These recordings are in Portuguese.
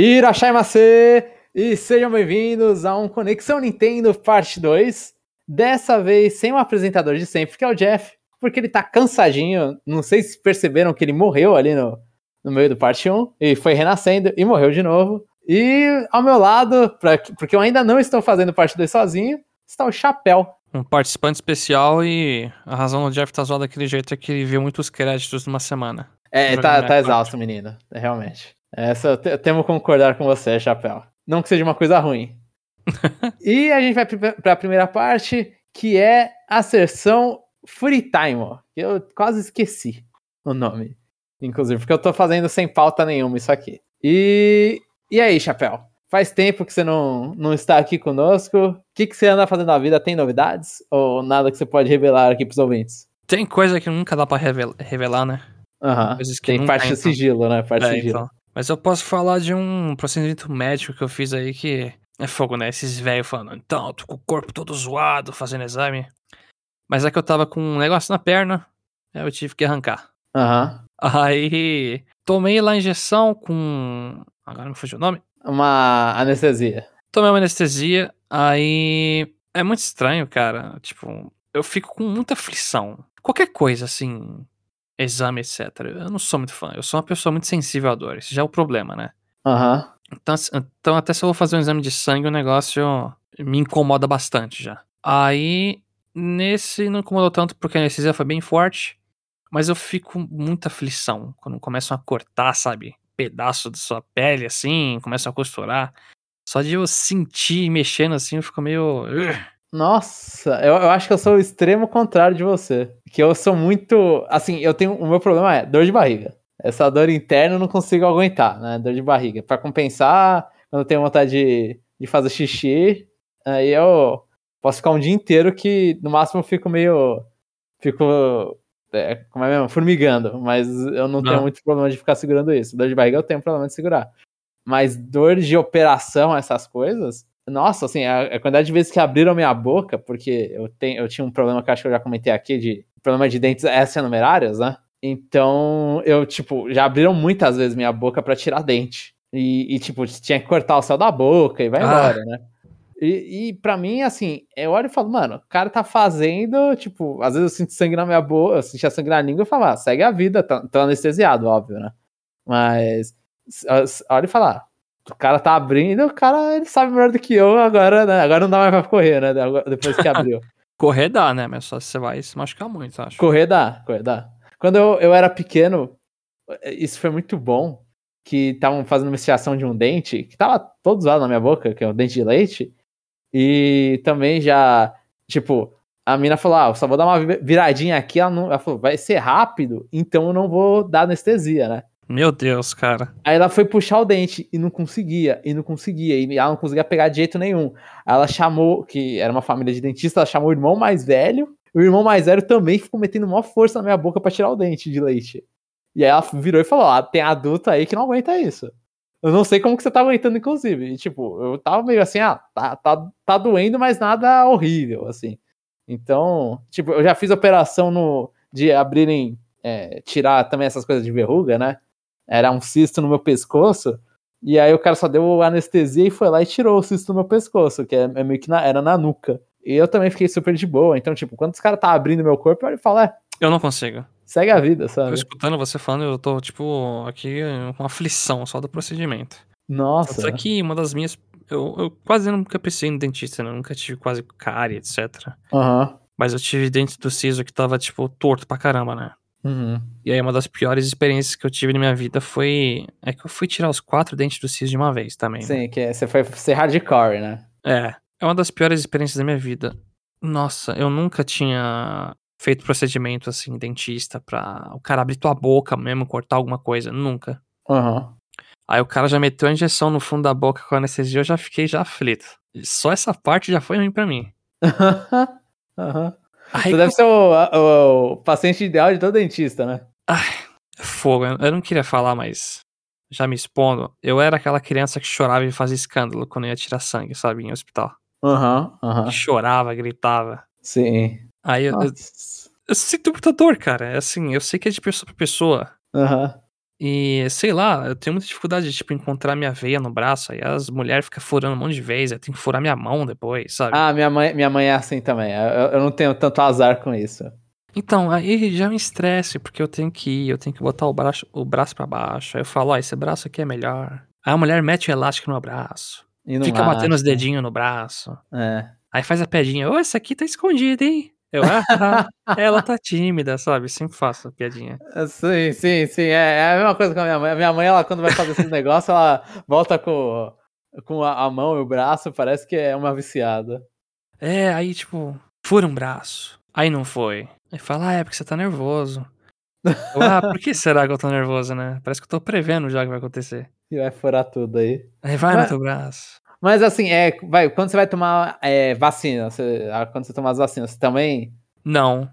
Irashaimasu! E sejam bem-vindos a um Conexão Nintendo Parte 2. Dessa vez sem o apresentador de sempre, que é o Jeff, porque ele tá cansadinho. Não sei se perceberam que ele morreu ali no, no meio do Parte 1 e foi renascendo e morreu de novo. E ao meu lado, pra, porque eu ainda não estou fazendo Parte 2 sozinho, está o Chapéu. Um participante especial e a razão do Jeff tá zoado daquele jeito é que ele viu muitos créditos numa semana. É, tá, tá exausto, menino. Realmente. Essa eu temo concordar com você, Chapéu. Não que seja uma coisa ruim. e a gente vai para a primeira parte, que é a sessão Free Time, eu quase esqueci o nome. Inclusive, porque eu tô fazendo sem pauta nenhuma isso aqui. E, e aí, Chapéu? Faz tempo que você não, não está aqui conosco. O que, que você anda fazendo na vida? Tem novidades? Ou nada que você pode revelar aqui pros ouvintes? Tem coisa que nunca dá pra revelar, revelar né? Aham. Uhum. Tem parte do sigilo, né? Parte é, sigilo. Então. Mas eu posso falar de um procedimento médico que eu fiz aí que é fogo, né? Esses velhos falando, então, tô com o corpo todo zoado fazendo exame. Mas é que eu tava com um negócio na perna, aí eu tive que arrancar. Aham. Uhum. Aí tomei lá a injeção com. Agora me fugiu o nome. Uma anestesia. Tomei uma anestesia, aí. É muito estranho, cara. Tipo, eu fico com muita aflição. Qualquer coisa, assim, exame, etc. Eu não sou muito fã. Eu sou uma pessoa muito sensível à dor. Esse já é o problema, né? Aham. Uhum. Então, então, até se eu vou fazer um exame de sangue, o negócio me incomoda bastante já. Aí, nesse não incomodou tanto porque a anestesia foi bem forte, mas eu fico com muita aflição quando começam a cortar, sabe? Pedaço da sua pele, assim, começam a costurar. Só de eu sentir mexendo assim, eu fico meio. Nossa, eu, eu acho que eu sou o extremo contrário de você. Que eu sou muito. Assim, eu tenho. O meu problema é dor de barriga. Essa dor interna eu não consigo aguentar, né? Dor de barriga. Para compensar, quando eu tenho vontade de, de fazer xixi, aí eu posso ficar um dia inteiro que no máximo eu fico meio. Fico. É, como é mesmo? Formigando. Mas eu não, não tenho muito problema de ficar segurando isso. Dor de barriga eu tenho problema de segurar. Mas dor de operação, essas coisas, nossa, assim, a, a, quantidade de vezes que abriram minha boca, porque eu, tenho, eu tinha um problema que acho que eu já comentei aqui, de problema de dentes extranumerários, né? Então, eu, tipo, já abriram muitas vezes minha boca para tirar dente. E, e, tipo, tinha que cortar o céu da boca e vai ah. embora, né? E, e para mim, assim, eu olho e falo, mano, o cara tá fazendo, tipo, às vezes eu sinto sangue na minha boca, eu sentia sangue na língua e falo, ah, segue a vida, tô, tô anestesiado, óbvio, né? Mas, olha e fala, o cara tá abrindo, o cara ele sabe melhor do que eu, agora, né? Agora não dá mais pra correr, né? Depois que abriu. correr dá, né? Mas só você vai se machucar muito, acho. Correr dá, correr dá. Quando eu, eu era pequeno, isso foi muito bom, que estavam fazendo uma extração de um dente, que tava todo zoado na minha boca, que é o dente de leite, e também já, tipo, a mina falou, ah, eu só vou dar uma viradinha aqui, ela, não, ela falou, vai ser rápido, então eu não vou dar anestesia, né? Meu Deus, cara. Aí ela foi puxar o dente e não conseguia, e não conseguia, e ela não conseguia pegar de jeito nenhum. Aí ela chamou, que era uma família de dentista, ela chamou o irmão mais velho, o irmão mais velho também ficou metendo maior força na minha boca para tirar o dente de leite. E aí ela virou e falou: Ah, tem adulto aí que não aguenta isso. Eu não sei como que você tá aguentando, inclusive. E, tipo, eu tava meio assim, ah, tá, tá, tá doendo, mas nada horrível, assim. Então, tipo, eu já fiz operação no, de abrirem, é, tirar também essas coisas de verruga, né? Era um cisto no meu pescoço. E aí o cara só deu anestesia e foi lá e tirou o cisto do meu pescoço, que é, é meio que na, era na nuca. E eu também fiquei super de boa. Então, tipo, quando os caras tá abrindo meu corpo, eu falo, é. Eu não consigo. Segue a vida, sabe? Tô escutando você falando, eu tô, tipo, aqui com aflição só do procedimento. Nossa. Só que uma das minhas. Eu, eu quase nunca pensei no dentista, né? Eu nunca tive quase cárie, etc. Aham. Uhum. Mas eu tive dente do siso que tava, tipo, torto pra caramba, né? Uhum. E aí, uma das piores experiências que eu tive na minha vida foi. É que eu fui tirar os quatro dentes do siso de uma vez também. Sim, né? que é, você foi ser hardcore, né? É. É uma das piores experiências da minha vida. Nossa, eu nunca tinha feito procedimento assim, dentista, pra o cara abrir tua boca mesmo, cortar alguma coisa. Nunca. Uhum. Aí o cara já meteu a injeção no fundo da boca com anestesia, eu já fiquei já aflito. Só essa parte já foi ruim pra mim. Aham. uhum. Aí, Você deve ser o, o, o, paciente ideal de todo dentista, né? Ai, fogo. Eu não queria falar, mas já me expondo. Eu era aquela criança que chorava e fazia escândalo quando ia tirar sangue, sabe, em hospital. Aham, uhum, aham. Uhum. Chorava, gritava. Sim. Aí eu, eu, eu, sinto muita dor, cara. É assim, eu sei que é de pessoa pra pessoa. Aham. Uhum. E sei lá, eu tenho muita dificuldade de, tipo, encontrar minha veia no braço. Aí as mulheres ficam furando um monte de vezes. Eu tenho que furar minha mão depois, sabe? Ah, minha mãe, minha mãe é assim também. Eu, eu não tenho tanto azar com isso. Então, aí já me estresse, porque eu tenho que ir, eu tenho que botar o braço, o braço pra baixo. Aí eu falo, ó, esse braço aqui é melhor. Aí a mulher mete o elástico no braço. E não fica batendo os dedinhos no braço. É. Aí faz a piadinha, ô, essa aqui tá escondida, hein? Eu, ah, ela tá tímida, sabe? Sempre faço piadinha. Sim, sim, sim. É, é a mesma coisa com a minha mãe. A minha mãe, ela, quando vai fazer esse negócio, ela volta com, com a, a mão e o braço, parece que é uma viciada. É, aí, tipo, fura um braço. Aí não foi. Aí fala, ah, é porque você tá nervoso. Eu, ah, por que será que eu tô nervoso, né? Parece que eu tô prevendo já o que vai acontecer. E vai furar tudo aí. Aí vai Mas- no teu braço. Mas assim, é, vai, quando você vai tomar é, vacina, você- ah, quando você tomar as vacinas, você também. Não.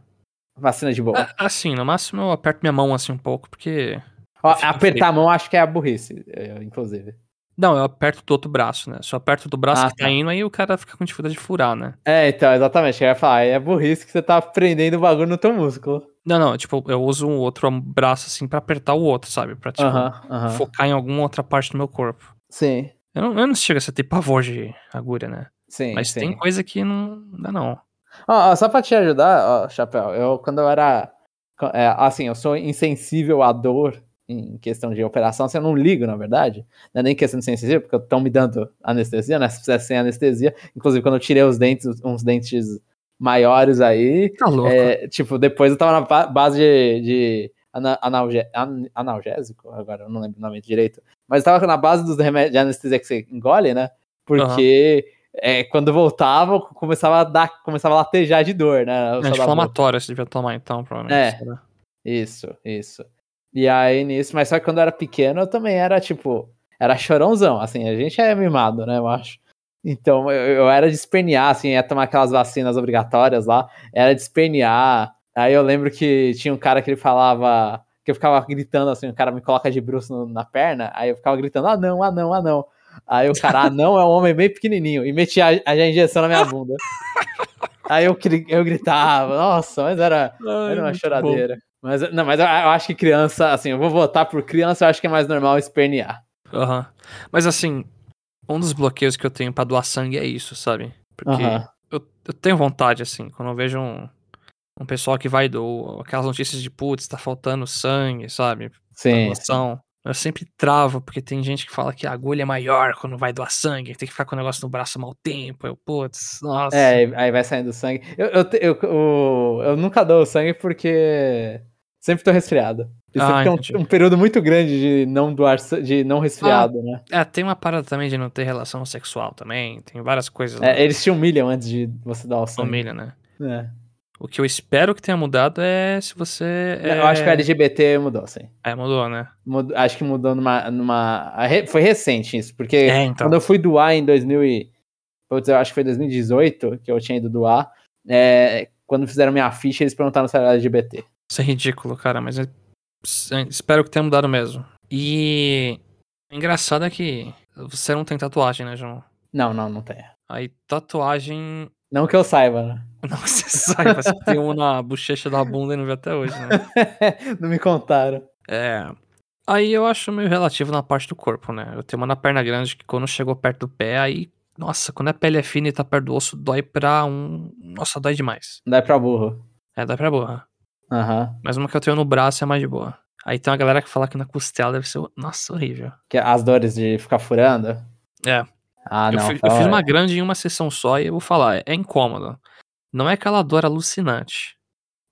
Vacina de boa. Ah, Assim, no máximo eu aperto minha mão assim um pouco, porque. Ó, apertar a mão acho que é a burrice, é, inclusive. Não, eu aperto do outro braço, né? Eu aperto do braço Ah, que tá tá. indo, aí o cara fica com dificuldade de furar, né? É, então, exatamente. Eu ia falar, é burrice que você tá prendendo o bagulho no teu músculo. Não, não, tipo, eu uso o outro braço assim pra apertar o outro, sabe? Pra, tipo, Aham, aham. focar em alguma outra parte do meu corpo. Sim, Eu não, eu não chego a ser ter pavor de agulha, né? sim. Mas sim. tem coisa que não dá, não. Só pra te ajudar, ó, Chapéu, eu quando eu era. é, assim, eu sou insensível à dor em questão de operação, assim, eu não ligo, na verdade. Não é nem questão de sensível, porque estão me dando anestesia, né? Se fizesse sem anestesia. Inclusive, quando eu tirei os dentes, uns dentes maiores aí. Tá louco. é, tipo, depois eu tava na ba- base de, de analge- an- analgésico, agora eu não lembro o nome direito. Mas eu tava na base dos remédios de anestesia que você engole, né? Porque é, quando voltava, começava a dar, começava a latejar de dor, né? É inflamatório você devia tomar então, provavelmente. É. Isso, isso. E aí nisso, mas só que quando eu era pequeno, eu também era tipo, era chorãozão, assim, a gente é mimado, né, eu acho. Então eu, eu era de espernear, assim, ia tomar aquelas vacinas obrigatórias lá, era de espernear. Aí eu lembro que tinha um cara que ele falava, que eu ficava gritando assim, o cara me coloca de bruxo na perna, aí eu ficava gritando, ah não, ah não, ah não. Aí o cara, ah não, é um homem bem pequenininho, e metia a, a injeção na minha bunda. Aí eu, eu gritava, nossa, mas era, Ai, era uma choradeira. Mas, não, mas eu, eu acho que criança, assim, eu vou votar por criança, eu acho que é mais normal espernear. bom. Aham. Mas assim, um dos bloqueios que eu tenho pra doar sangue é isso, sabe? Porque Aham. eu, eu tenho vontade, assim, quando eu vejo um, um pessoal que vai doar, aquelas notícias de putz, tá faltando sangue, sabe? Sim. doação. Eu sempre travo, porque tem gente que fala que a agulha é maior quando vai doar sangue, tem que ficar com o negócio no braço mau tempo. Eu, putz, nossa. É, aí- vai saindo sangue. Eu, eu, eu, eu, eu nunca dou sangue porque sempre tô resfriado. E Ah, tem entendi. um, um período muito grande de não doar, de não resfriado, né? É, tem uma parada também de não ter relação sexual também. Tem várias coisas. É, eles te humilham antes de você dar o sangue. família, né? É. O que eu espero que tenha mudado é se você. É... Eu acho que o LGBT mudou, sim. É, mudou, né? Mudou- acho que mudou numa. numa foi recente isso, porque É, então. quando eu fui doar em 2000 e, putz, eu acho que foi 2018 que eu tinha ido doar. é, quando fizeram minha ficha, eles perguntaram se era LGBT. Isso é ridículo, cara, mas eu é, espero que tenha mudado mesmo. E. O engraçado é que você não tem tatuagem, né, João? Não, não, não tem. Aí tatuagem. Não que eu saiba, né? Não você saiba, você tem um na bochecha da bunda e não viu até hoje, né? não me contaram. É. Aí eu acho meio relativo na parte do corpo, né? Eu tenho uma na perna grande que quando chegou perto do pé, aí. Nossa, quando a pele é fina e tá perto do osso, dói pra um. Nossa, dói demais. É pra burro. É, dói pra borra. Aham. Mas uma que eu tenho no braço é mais de boa. Aí tem uma galera que fala que na costela deve ser. Nossa, horrível. Que as dores de ficar furando. É. Ah, eu, não. fi- eu fiz é- uma grande em uma sessão só e eu vou falar, é, é incômodo. Não é aquela dor alucinante.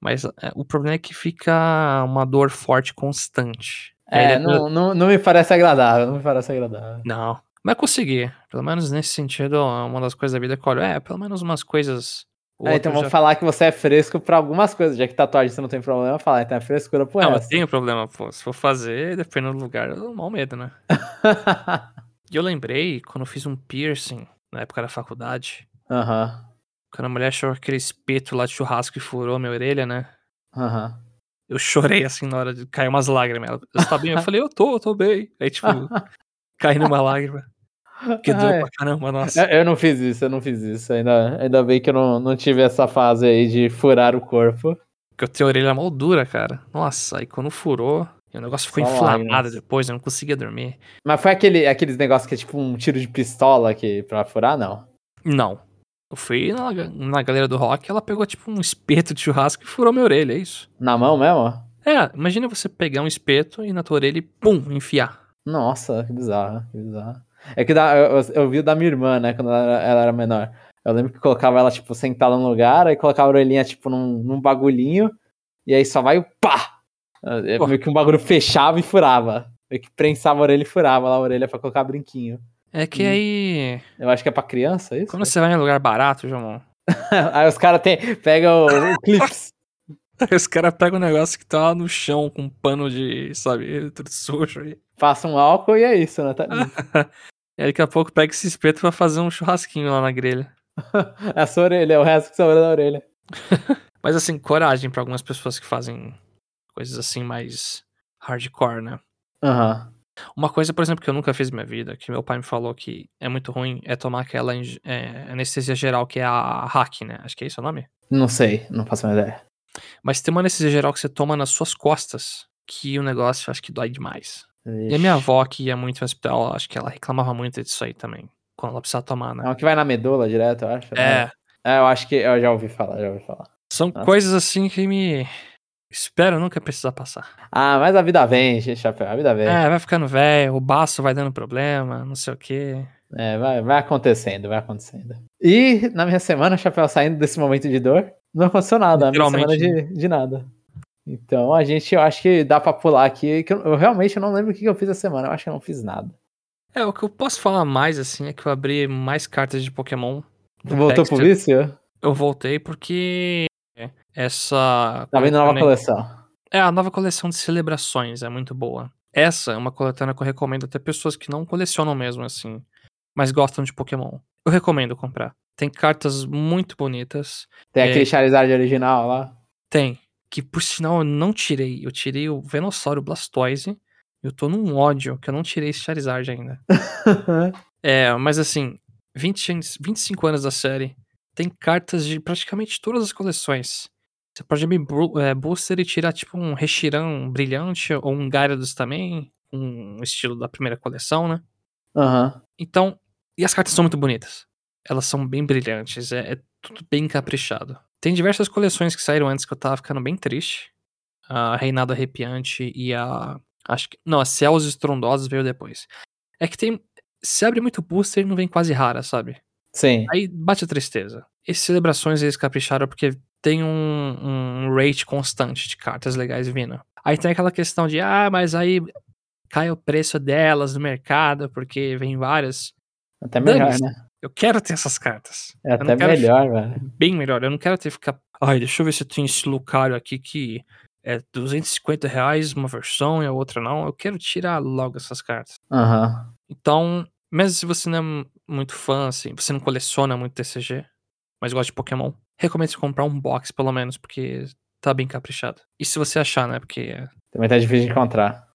Mas é, o problema é que fica uma dor forte constante. É, ele- não, não, não me parece agradável. Não me parece agradável. Não. Mas consegui. Pelo menos nesse sentido, é uma das coisas da vida que eu olho. É, pelo menos umas coisas. É, então outras vamos já- falar que você é fresco pra algumas coisas, já que tatuagem você não tem problema, falar, então é frescura por Não, eu essa. tenho problema, pô. Se for fazer, dependendo do lugar, eu dou mal medo, né? E eu lembrei quando eu fiz um piercing na época da faculdade. Aham, Quando a mulher achou aquele espeto lá de churrasco e furou minha orelha, né? aham. Eu chorei assim na hora de cair umas lágrimas. Ela, você tá bem? Eu falei, eu tô, eu tô bem. Aí, tipo, caindo uma lágrima. Que é. pra caramba, nossa. Eu, eu não fiz isso, eu não fiz isso. Ainda, ainda bem que eu não, não tive essa fase aí de furar o corpo. Porque eu tenho a orelha mal dura, cara. Nossa, aí quando furou. E o negócio ficou Só inflamado depois, eu não conseguia dormir. Mas foi aquele, aqueles negócios que é tipo um tiro de pistola que, pra furar, não. Não. Eu fui na, na galera do rock, ela pegou tipo um espeto de churrasco e furou minha orelha, é isso. Na mão mesmo? É, imagina você pegar um espeto e na tua orelha e pum, enfiar. Nossa, que bizarro, que bizarro. É que da, eu, eu vi o da minha irmã, né, quando ela, era- ela era menor. Eu lembro que colocava ela, tipo, sentada num lugar, aí colocava a orelhinha, tipo, num, num bagulhinho, e aí só vai o pá! É Pô. meio que um bagulho fechava e furava. Meio que prensava a orelha e furava lá a orelha pra colocar brinquinho. É que aí. Eu acho que é pra criança, isso? Quando você vai em lugar barato, João, aí os caras pegam o, o clips. os caras pegam um negócio que tá lá no chão com um pano de, sabe, tudo sujo aí. Passam um álcool e é isso, né? Tá. E aí daqui a pouco pega esse espeto pra fazer um churrasquinho lá na grelha. É a sua orelha, é o resto que sobra da orelha. Mas assim, coragem pra algumas pessoas que fazem coisas assim mais hardcore, né? Aham. Uma coisa, por exemplo, que eu nunca fiz na minha vida, que meu pai me falou que é muito ruim, é tomar aquela é, anestesia geral, que é a hack, né? Acho que é isso o nome. Não sei, não faço uma ideia. Mas tem uma anestesia geral que você toma nas suas costas, que o negócio acho que dói demais. E a minha avó, que ia muito no hospital, acho que ela reclamava muito disso aí também, quando ela precisava tomar, É né? uma que vai na medula direto, eu acho. É, É, eu acho que eu já ouvi falar, já ouvi falar. são Nossa. coisas assim que me. Espero nunca precisar passar. Ah, mas a vida vem, gente, chapéu, a vida vem. É, É, vai ficando velho, o baço vai dando problema, não sei o quê. vai, vai acontecendo, vai acontecendo. E na minha semana, chapéu, saindo desse momento de dor, não aconteceu nada. A minha semana de, de nada. Então a gente, eu acho que dá pra pular aqui, que eu, eu realmente não lembro o que eu fiz essa semana. Eu acho que eu não fiz nada. É, o que eu posso falar mais, assim, é que eu abri mais cartas de Pokémon. Voltou pro vício? Eu voltei porque essa. Tá vendo nova coletânea- coleção. É, a nova coleção de celebrações é muito boa. Essa é uma coletânea que eu recomendo até pessoas que não colecionam mesmo, assim, mas gostam de Pokémon. Eu recomendo comprar. Tem cartas muito bonitas. Tem É. aquele Charizard original lá. Tem. Que por sinal eu não tirei. Eu tirei o Venossauro Blastoise. Eu tô num ódio que eu não tirei esse Charizard ainda. É, mas assim, 20, anos- 25 anos da série, tem cartas de praticamente todas as coleções. Você pode abrir é, booster e tirar tipo um Reshiram brilhante ou um Gyarados também, um estilo da primeira coleção, né? Aham. Então, e as cartas são muito bonitas. Elas são bem brilhantes, é, é tudo bem caprichado. Tem diversas coleções que saíram antes que eu tava ficando bem triste. A Reinado Arrepiante e a. Acho que. Não, a Céus Estrondosos veio depois. É que tem. Se abre muito booster e não vem quase rara, sabe? Sim. Aí bate a tristeza. Essas celebrações eles capricharam porque tem um, um rate constante de cartas legais vindo. Aí tem aquela questão de, ah, mas aí cai o preço delas no mercado porque vem várias. Até melhor, né? Eu quero ter essas cartas. É Eu até melhor, velho. Bem melhor. Eu não quero ter que ficar. Ai, deixa eu ver se tem esse Lucario aqui que é 250 reais uma versão e a outra não. Eu quero tirar logo essas cartas. Aham. Então, mesmo se você não é mu- muito fã, assim, você não coleciona muito TCG, mas gosta de Pokémon, recomendo você comprar um box pelo menos, porque tá bem caprichado. E se você achar, né? Porque Também tá difícil de encontrar.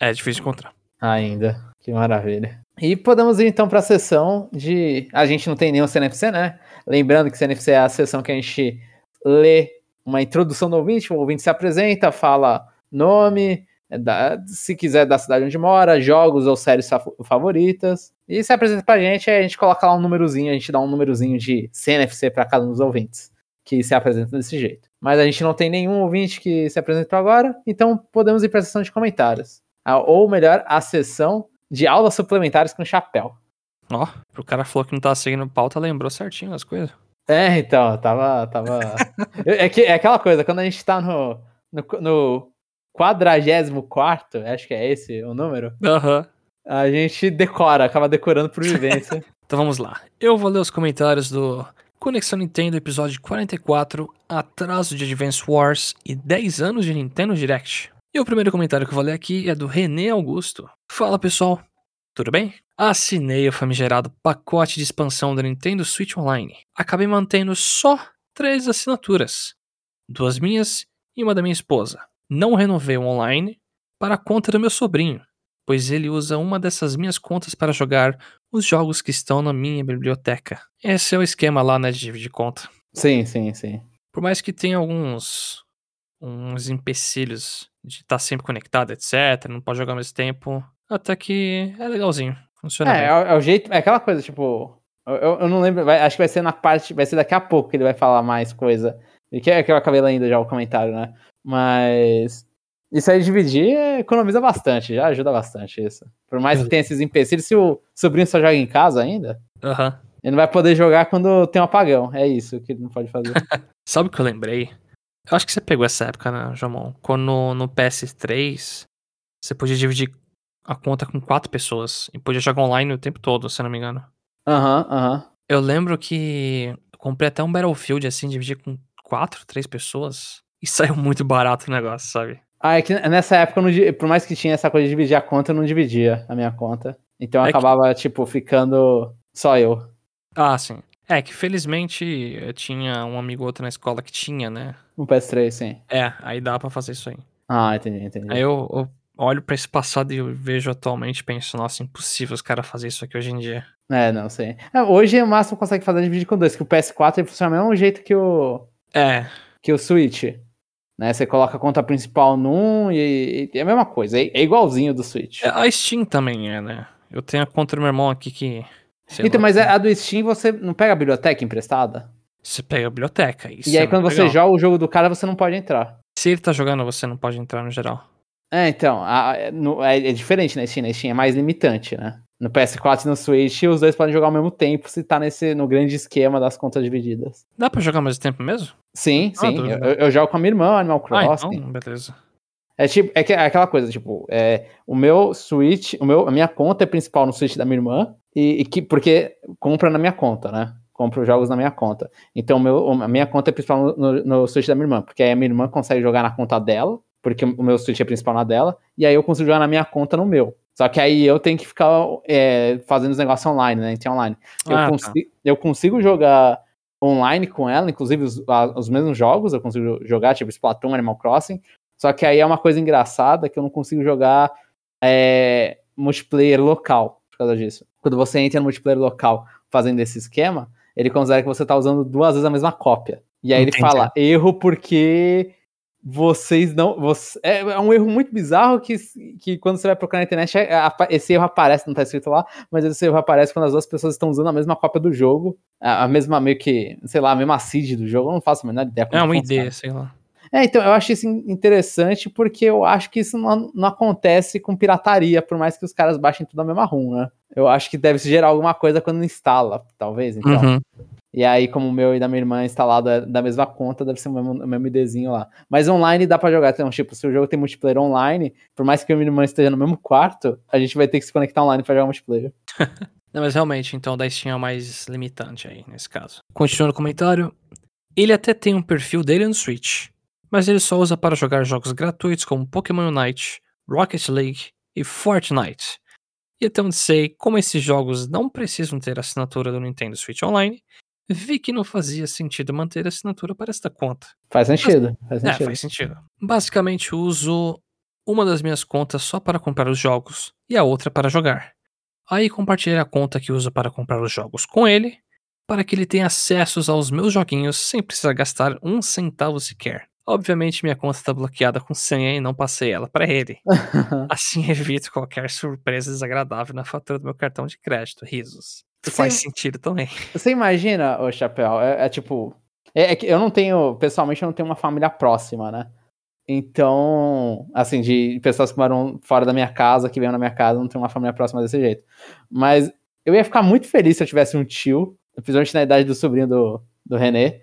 é difícil de encontrar. Ainda. Que maravilha. E podemos ir então para a sessão de. A gente não tem nenhum CNFC, né? Lembrando que CNFC é a sessão que a gente lê uma introdução do ouvinte, o ouvinte se apresenta, fala nome, da- se quiser da cidade onde mora, jogos ou séries fa- favoritas. E se apresenta pra gente, a gente coloca lá um númerozinho, a gente dá um númerozinho de CNFC para cada um dos ouvintes que se apresentam desse jeito. Mas a gente não tem nenhum ouvinte que se apresentou agora, então podemos ir para a sessão de comentários. A- Ou melhor, a sessão de aulas suplementares com chapéu. Ó, pro cara falou que não tava seguindo pauta, lembrou certinho as coisas. É, então, tava. tava... é, que, é aquela coisa, quando a gente tá no, no, no 44, acho que é esse o número, Aham. a gente decora, acaba decorando por vivência. Então vamos lá. Eu vou ler os comentários do Conexão Nintendo, episódio 44, Atraso de Advance Wars e 10 anos de Nintendo Direct. E o primeiro comentário que eu vou ler aqui é do René Augusto. Fala pessoal, tudo bem? Assinei o famigerado pacote de expansão da Nintendo Switch Online. Acabei mantendo só três assinaturas: duas minhas e uma da minha esposa. Não renovei o online para a conta do meu sobrinho, pois ele usa uma dessas minhas contas para jogar os jogos que estão na minha biblioteca. Esse é o esquema lá, né, de dividir conta. sim, sim, sim. Por mais que tenha alguns uns empecilhos de estar sempre conectado, etc. Não pode jogar ao mesmo tempo. Até que é legalzinho. Funciona É, é, o- é o jeito. É aquela coisa, tipo. Eu, eu- eu não lembro. vai- acho que vai ser na parte. Vai ser daqui a pouco que ele vai falar mais coisa. E que é que eu acabei lendo já o comentário, né? Mas. Isso aí dividir é, economiza bastante, já ajuda bastante isso. Por mais que tenha esses empecilhos, se o sobrinho só joga em casa ainda, Aham. ele não vai poder jogar quando tem um apagão. É isso que ele não pode fazer. Sabe o que eu lembrei? Eu acho que você pegou essa época, né, Jamon? Quando no, no PS3 você podia dividir a conta com quatro pessoas e podia jogar online o tempo todo, se eu não me engano. Aham, aham. Eu lembro que eu comprei até um Battlefield assim, dividir com quatro, três pessoas e saiu muito barato o negócio, sabe? Ah, é que nessa época, não por mais que tinha essa coisa de dividir a conta, eu não dividia a minha conta. Então eu É que- acabava, tipo, ficando só eu. Ah, sim. É que felizmente eu tinha um amigo ou outro na escola que tinha, né? No PS3, sim. É, aí dá pra fazer isso aí. Ah, entendi, entendi. Aí eu, eu olho pra esse passado e eu vejo atualmente e penso, nossa, impossível os caras fazerem isso aqui hoje em dia. É, não sei. É, hoje o máximo consegue fazer é dividir com dois, que o PS4 ele funciona do mesmo jeito que o, É, que o Switch. Né? Você coloca a conta principal num e, e é a mesma coisa. É, é igualzinho do Switch. É, A Steam também é, né? Eu tenho a conta do meu irmão aqui que. então, lá, mas a do Steam você não pega a biblioteca emprestada? Você pega a biblioteca. Isso e aí é quando muito você legal. joga o jogo do cara, você não pode entrar. Se ele tá jogando, você não pode entrar no geral. É, então, a- é, no- é, é diferente na Steam, na Steam é mais limitante, né? No PS4 e no Switch, os dois podem jogar ao mesmo tempo se tá nesse, no grande esquema das contas divididas. Dá pra jogar ao mesmo tempo mesmo? Sim, Ah, sim. eu, eu jogo com a minha irmã, Animal Ah, Crossing. então, beleza. É tipo, é, que, é aquela coisa, tipo, é, o meu Switch, o meu, a minha conta é principal no Switch da minha irmã, e, e que, porque compra na minha conta, né? Compra os jogos na minha conta. Então, meu, a minha conta é principal no, no, no Switch da minha irmã, porque aí a minha irmã consegue jogar na conta dela, porque o meu Switch é principal na dela, e aí eu consigo jogar na minha conta no meu. Só que aí eu tenho que ficar é, fazendo os negócios online, né? Então, online. Eu, Ah, tá. consigo, eu consigo jogar online com ela, inclusive os, a- os mesmos jogos eu consigo jogar, tipo Splatoon, Animal Crossing. Só que aí é uma coisa engraçada que eu não consigo jogar é, multiplayer local por causa disso. Quando você entra no multiplayer local fazendo esse esquema, ele considera que você tá usando duas vezes a mesma cópia. E aí Entendi. ele fala, erro porque vocês não. Você, é, é um erro muito bizarro que, que quando você vai procurar na internet, é- apa- esse erro aparece, não tá escrito lá, mas esse erro aparece quando as duas pessoas estão usando a mesma cópia do jogo, a, mesma meio que, sei lá, a mesma seed do jogo, eu não faço a menor ideia É uma ideia, sei lá. É, então, eu acho isso in- interessante porque eu acho que isso não, não acontece com pirataria, por mais que os caras baixem tudo a mesma ROM, né? Eu acho que deve gerar alguma coisa quando instala, talvez, então. Uhum. E aí, como o meu e da minha irmã é instalado é da mesma conta, deve ser o mesmo, o mesmo IDzinho lá. Mas online dá pra jogar. Então, tipo, se o jogo tem multiplayer online, por mais que e minha irmã esteja no mesmo quarto, a gente vai ter que se conectar online pra jogar multiplayer. Não, mas realmente, então, da Steam é o mais limitante aí, nesse caso. Continuando o comentário. Ele até tem um perfil dele no Switch, mas ele só usa para jogar jogos gratuitos como Pokémon Unite, Rocket League e Fortnite. E até onde sei, como esses jogos não precisam ter assinatura do Nintendo Switch Online, vi que não fazia sentido manter a assinatura para esta conta. Faz sentido, faz É, sentido. faz sentido. Basicamente, uso uma das minhas contas só para comprar os jogos e a outra para jogar. Aí compartilhei a conta que uso para comprar os jogos com ele, para que ele tenha acessos aos meus joguinhos sem precisar gastar um centavo sequer. Obviamente, minha conta está bloqueada com senha e não passei ela para ele. Assim evito qualquer surpresa desagradável na fatura do meu cartão de crédito. Risos. Faz sentido também. Você imagina, ô Chapéu, é, é tipo. É, é que eu não tenho, pessoalmente, eu não tenho uma família próxima, né? Então, assim, de pessoas que moram fora da minha casa, que vêm na minha casa, não tenho uma família próxima desse jeito. Mas eu ia ficar muito feliz se eu tivesse um tio, principalmente na idade do sobrinho do, do René,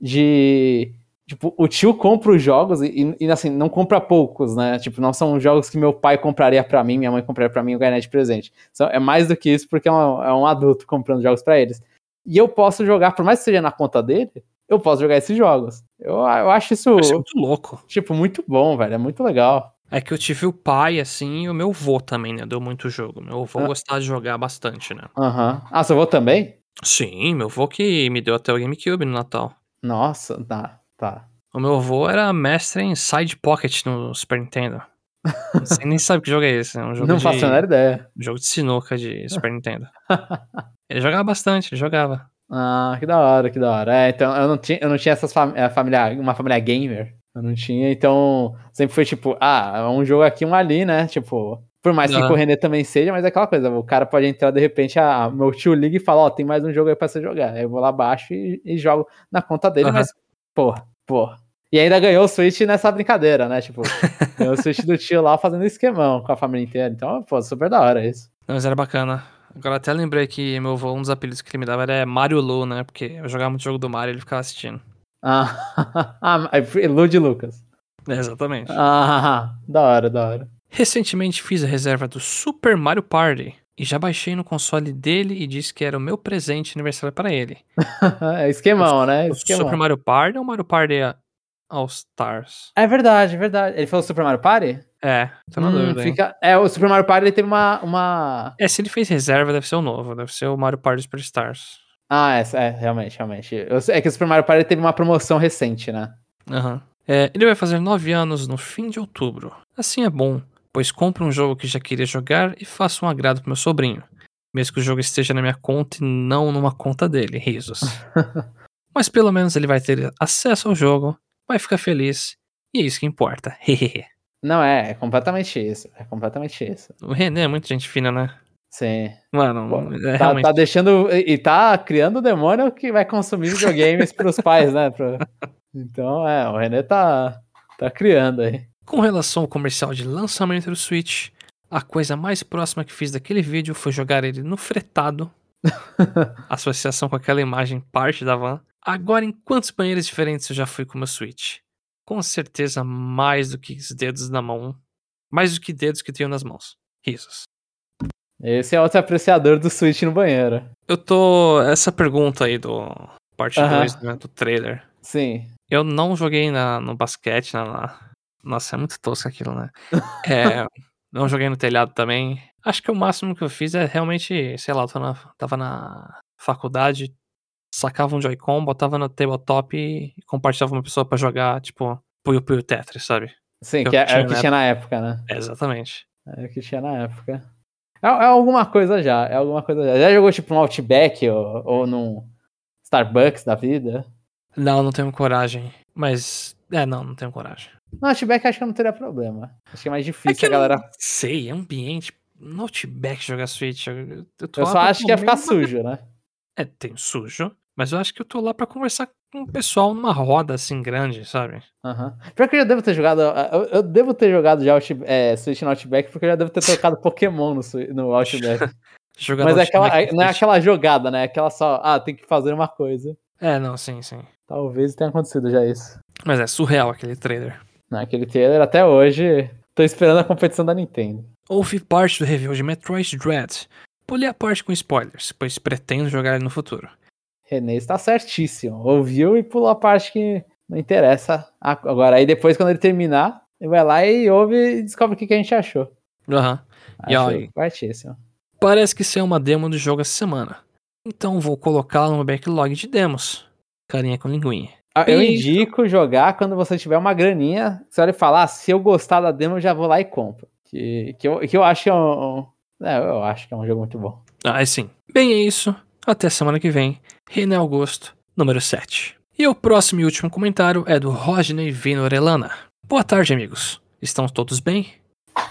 de. Tipo, o tio compra os jogos e, e, assim, não compra poucos, né? Tipo, não são jogos que meu pai compraria pra mim, minha mãe compraria pra mim e eu ganharia de presente. Então, é mais do que isso, porque é um, é um adulto comprando jogos pra eles. E eu posso jogar, por mais que seja na conta dele, eu posso jogar esses jogos. Eu, eu acho isso, Isso é muito louco. tipo, muito bom, velho. É muito legal. É que eu tive o pai, assim, e o meu vô também, né? Deu muito jogo. Meu vô Ah. gostava de jogar bastante, né? Aham. Ah, seu avô também? Sim, meu vô que me deu até o GameCube no Natal. Nossa, tá, tá. O meu vô era mestre em Side Pocket no Super Nintendo. Você nem sabe que jogo é esse, é um jogo não de, faço a menor ideia. jogo de sinuca de Super Nintendo. Ele jogava bastante, ele jogava. Ah, que da hora, que da hora. É, então eu não tinha, eu não tinha essas fam é, família, uma família gamer. Eu não tinha, então sempre foi tipo, ah, um jogo aqui, um ali, né? Tipo, por mais que o René também seja, mas é aquela coisa, o cara pode entrar de repente, ah, meu tio liga e fala, ó, tem mais um jogo aí pra você jogar. Aí eu vou lá abaixo e, e jogo na conta dele, Aham. mas, porra, porra. E ainda ganhou o Switch nessa brincadeira, né? Tipo, ganhou o Switch do tio lá fazendo esquemão com a família inteira. Então, pô, super da hora isso. Não, Mas era bacana. Agora até lembrei que meu avô, um dos apelidos que ele me dava era Mario Lu, né? Porque eu jogava muito jogo do Mario e ele ficava assistindo. Ah, ah Lud Lucas. É, exatamente. Ah, da hora, da hora. Recentemente fiz a reserva do Super Mario Party e já baixei no console dele e disse que era o meu presente aniversário para ele. É esquemão, né? O Esquemão. Super Mario Party ou Mario Party All Stars? É verdade, é verdade. Ele falou Super Mario Party? É, tô na Hum, dúvida. fica... É, o Super Mario Party ele teve uma, uma. É, se ele fez reserva, deve ser o novo. Deve ser o Mario Party Superstars. Ah, é, é realmente, realmente. É que o Super Mario Party teve uma promoção recente, né? Aham. É, ele vai fazer 9 anos no fim de outubro. Assim é bom, pois compro um jogo que já queria jogar e faço um agrado pro meu sobrinho. Mesmo que o jogo esteja na minha conta e não numa conta dele, risos. Mas pelo menos ele vai ter acesso ao jogo, vai ficar feliz, e é isso que importa. Não, é, é completamente isso. É completamente isso. o René é muito gente fina, né? Sim. Mano, Pô, é Tá, realmente. tá deixando. E e tá criando o demônio que vai consumir videogames pros pais, né? Pro- Então, é, o René tá, tá criando aí. Com relação ao comercial de lançamento do Switch, a coisa mais próxima que fiz daquele vídeo foi jogar ele no fretado. associação com aquela imagem parte da van. Agora, em quantos banheiros diferentes eu já fui com o meu Switch? Com certeza mais do que os dedos na mão. Mais do que dedos que tenho nas mãos. Risos. Esse é outro apreciador do Switch no banheiro. Eu tô. Essa pergunta aí do parte Aham. 2 né, do trailer. Sim. Eu não joguei na, no basquete, na, na- Nossa, é muito tosco aquilo, né? É, não joguei no telhado também. Acho que o máximo que eu fiz é realmente, sei lá, eu tô na- tava na faculdade, sacava um Joy-Con, botava no tabletop e compartilhava com uma pessoa pra jogar, tipo, Puyo Puyo Tetris, sabe? Sim, Eu que é, é tinha o que tinha na época, né? É, exatamente. É o que tinha na época. É, é alguma coisa já, é alguma coisa já. Já jogou tipo um Outback ou, ou num Starbucks da vida? Não, não tenho coragem. Mas. É, não, não tenho coragem. No Outback acho que eu não teria problema. Acho que é mais É difícil que a galera. sei, ambiente. Notebook jogar Switch. Eu, eu só acho que ia ficar uma sujo, né? É, tem sujo, mas eu acho que eu tô lá pra conversar com o pessoal numa roda assim grande, sabe? Aham. Pior que eu já devo ter jogado. Eu, eu devo ter jogado já é, Switch no Outback, porque eu já devo ter trocado Pokémon no, no Outback. Mas é aquela, Outback não é aquela jogada, né? É aquela só, ah, tem que fazer uma coisa. É, não, sim, sim. Talvez tenha acontecido já isso. Mas é surreal aquele trailer. Naquele trailer até hoje. Tô esperando a competição da Nintendo. Ouvi parte do review de Metroid Dread. Pulei a parte com spoilers, pois pretendo jogar ele no futuro. René está certíssimo. Ouviu e pulou a parte que não interessa. Agora, aí depois, quando ele terminar, ele vai lá e ouve e descobre o que, que a gente achou. Aham. E Acho aí? certíssimo. Parece que saiu uma demo do jogo essa semana. Então vou colocá-la no backlog de demos. Carinha com linguinha. Ah, Eu indico jogar quando você tiver uma graninha. Você olha e fala, ah, se eu gostar da demo, eu já vou lá e compro. Que, que, eu, que eu acho que é um. um- É, eu acho que é um jogo muito bom. Ah, sim. Bem, é isso. Até semana que vem. René Augusto, número 7. E o próximo e último comentário é do Rodney Vinorelana. Boa tarde, amigos. Estão todos bem?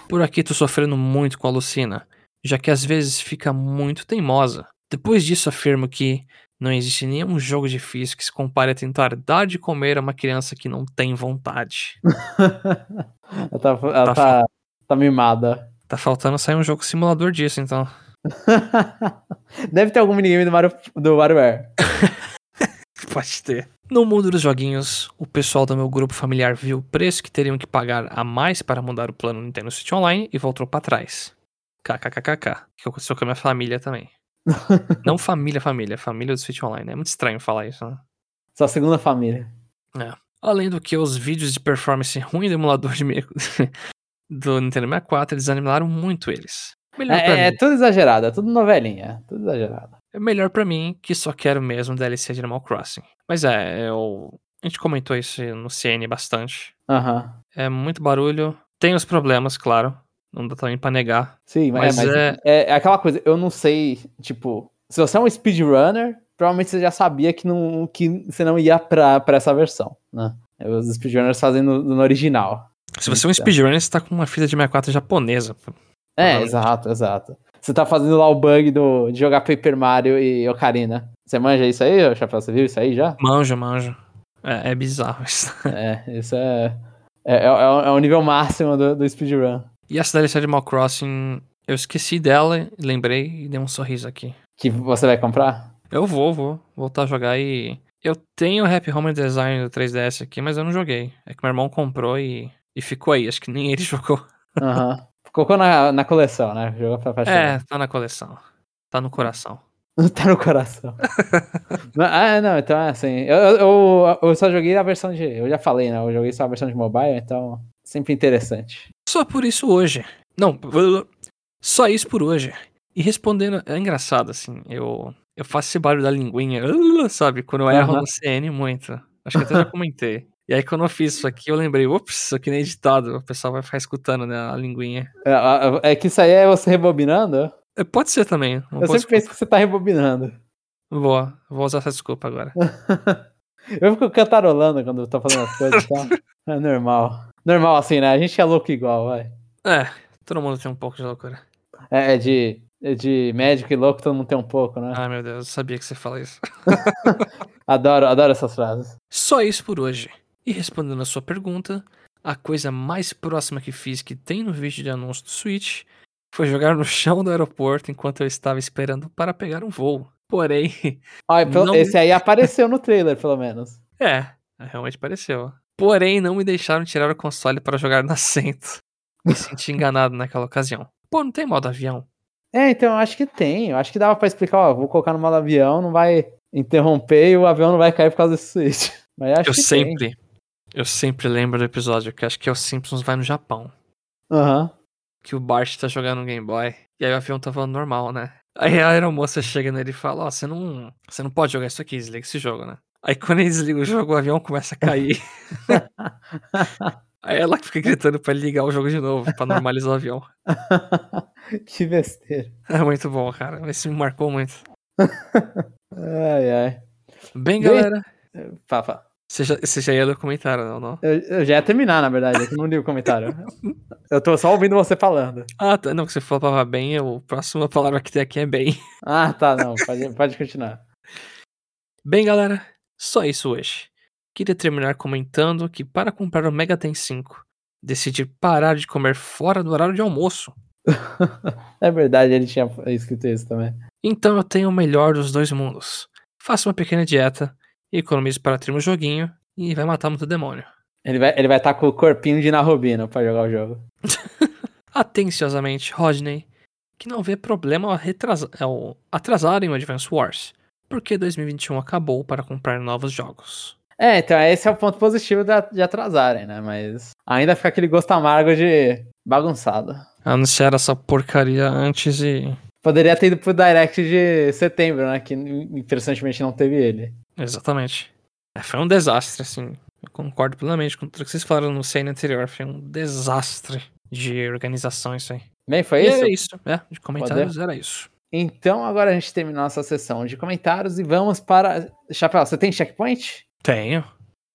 Por aqui tô sofrendo muito com a Lucina, já que às vezes fica muito teimosa. Depois disso afirmo que não existe nenhum jogo difícil que se compare a tentar dar de comer a uma criança que não tem vontade. ela tá, ela Tá tá, tá mimada. Tá faltando sair um jogo simulador disso, então. Deve ter algum minigame do Mario, do WarioWare. Pode ter. No mundo dos joguinhos, o pessoal do meu grupo familiar viu o preço que teriam que pagar a mais para mudar o plano Nintendo Switch Online e voltou para trás. KKKKK. Que aconteceu com a minha família também. Não família, família. Família do Switch Online. É muito estranho falar isso, né? Sua segunda família. Além do que os vídeos de performance ruim do emulador de me- do Nintendo 64 desanimaram muito eles. Melhor É, é mim. tudo exagerado, é tudo novelinha. Tudo exagerado. É melhor pra mim que só quero mesmo DLC de Animal Crossing. Mas é, eu... a gente comentou isso no CN bastante. Aham. É muito barulho. Tem os problemas, claro. Não dá também pra negar. Sim, mas, Mas mas é- é... é aquela coisa, eu não sei, tipo, se você é um speedrunner, provavelmente você já sabia que, não, que você não ia pra, pra essa versão, né? Os speedrunners fazem no, no original. Se você é um Então. speedrunner, você tá com uma fita de 64 japonesa. É, Provavelmente. exato, exato. Você tá fazendo lá o bug do, de jogar Paper Mario e Ocarina. Você manja isso aí, Chapéu? Você viu isso aí já? Manjo, manjo. É, é bizarro isso. É, isso é. É, é, é o- é o nível máximo do, do speedrun. E essa DLC de Animal Crossing, eu esqueci dela, lembrei e dei um sorriso aqui. Que você vai comprar? Eu vou, vou voltar a jogar e. Eu tenho o Happy Home Design do 3DS aqui, mas eu não joguei. É que meu irmão comprou e, e ficou aí. Acho que nem ele jogou. Aham. Colocou na, na coleção, né? Jogou pra paixão. É, tá na coleção. Tá no coração. tá no coração. Ah, não, então é assim. Eu, eu- eu só joguei a versão de. Eu já falei, né? Eu joguei só a versão de mobile, então. Sempre interessante. Só por isso hoje. Não, só isso por hoje. E respondendo, é engraçado, assim, eu, eu faço esse barulho da linguinha, sabe? Quando eu erro Aham. no CN muito. Acho que até já comentei. E aí, quando eu fiz isso aqui, eu lembrei, ops, isso aqui nem editado. O pessoal vai ficar escutando, né, a linguinha. É, é que isso aí é você rebobinando? É, Pode ser também. Eu sempre penso que você tá rebobinando. desculpa. Vou, vou usar essa desculpa agora. Eu fico cantarolando quando eu tô fazendo as coisas, então. É normal. Normal assim, né? A gente é louco igual, vai. É, todo mundo tem um pouco de loucura. É, é de, é de médico e louco, todo mundo tem um pouco, né? Ai, meu Deus, eu sabia que você fala isso. Adoro, adoro essas frases. Só isso por hoje. E respondendo a sua pergunta, a coisa mais próxima que fiz que tem no vídeo de anúncio do Switch foi jogar no chão do aeroporto enquanto eu estava esperando para pegar um voo. Porém, pelo- Não- Esse aí apareceu no trailer, pelo menos. é, realmente pareceu. Porém, não me deixaram tirar o console para jogar no assento. Me senti enganado naquela ocasião. Pô, não tem modo avião? É, então eu acho que tem. Eu acho que dava pra explicar, ó, vou colocar no modo avião, não vai interromper e o avião não vai cair por causa desse switch. Mas acho eu que sempre, eu sempre lembro do episódio que acho que é o Simpsons vai no Japão. tem. Aham. que o Bart tá jogando um Game Boy. E aí o avião tá voando normal, né? Aí a aeromoça chega nele e fala, ó, você não. Você não pode jogar isso aqui, desliga esse jogo, né? Aí quando ele desliga o jogo, o avião começa a cair. aí ela fica gritando pra ele ligar o jogo de novo, pra normalizar o avião. que besteira. É muito bom, cara. Esse me marcou muito. Ai, ai. Bem, galera. Fala, fala. Você já, você já ia ler o comentário, não, não? Eu, eu já ia terminar, na verdade, eu não li o comentário. eu tô só ouvindo você falando. Ah, tá. Não, que você falava bem, eu- a próxima palavra que tem aqui é bem. Ah, tá, não. Pode, pode continuar. Bem, galera, só isso hoje. Queria terminar comentando que para comprar o Mega Ten 5, decidi parar de comer fora do horário de almoço. É verdade, ele tinha escrito isso também. Então eu tenho o melhor dos dois mundos. Faço uma pequena dieta, economizo para ter um joguinho e vai matar muito demônio. Ele vai estar ele vai tá com o corpinho de Narubino pra jogar o jogo. Atenciosamente, Rodney, que não vê problema ao, retrasa- ao atrasarem o Advance Wars, porque 2021 acabou para comprar novos jogos. É, então esse é o ponto positivo de atrasarem, né? Mas ainda fica aquele gosto amargo de bagunçado. Anunciaram essa porcaria antes e. Poderia ter ido pro Direct de setembro, né? Que interessantemente não teve ele. Exatamente. É, foi um desastre, assim. Eu concordo plenamente com tudo que vocês falaram no CN anterior. Foi um desastre de organização isso aí. Bem, foi E isso? era isso. É, de comentários era isso. Então agora a gente terminou nossa sessão de comentários e vamos para. Chapéu, você tem checkpoint? Tenho.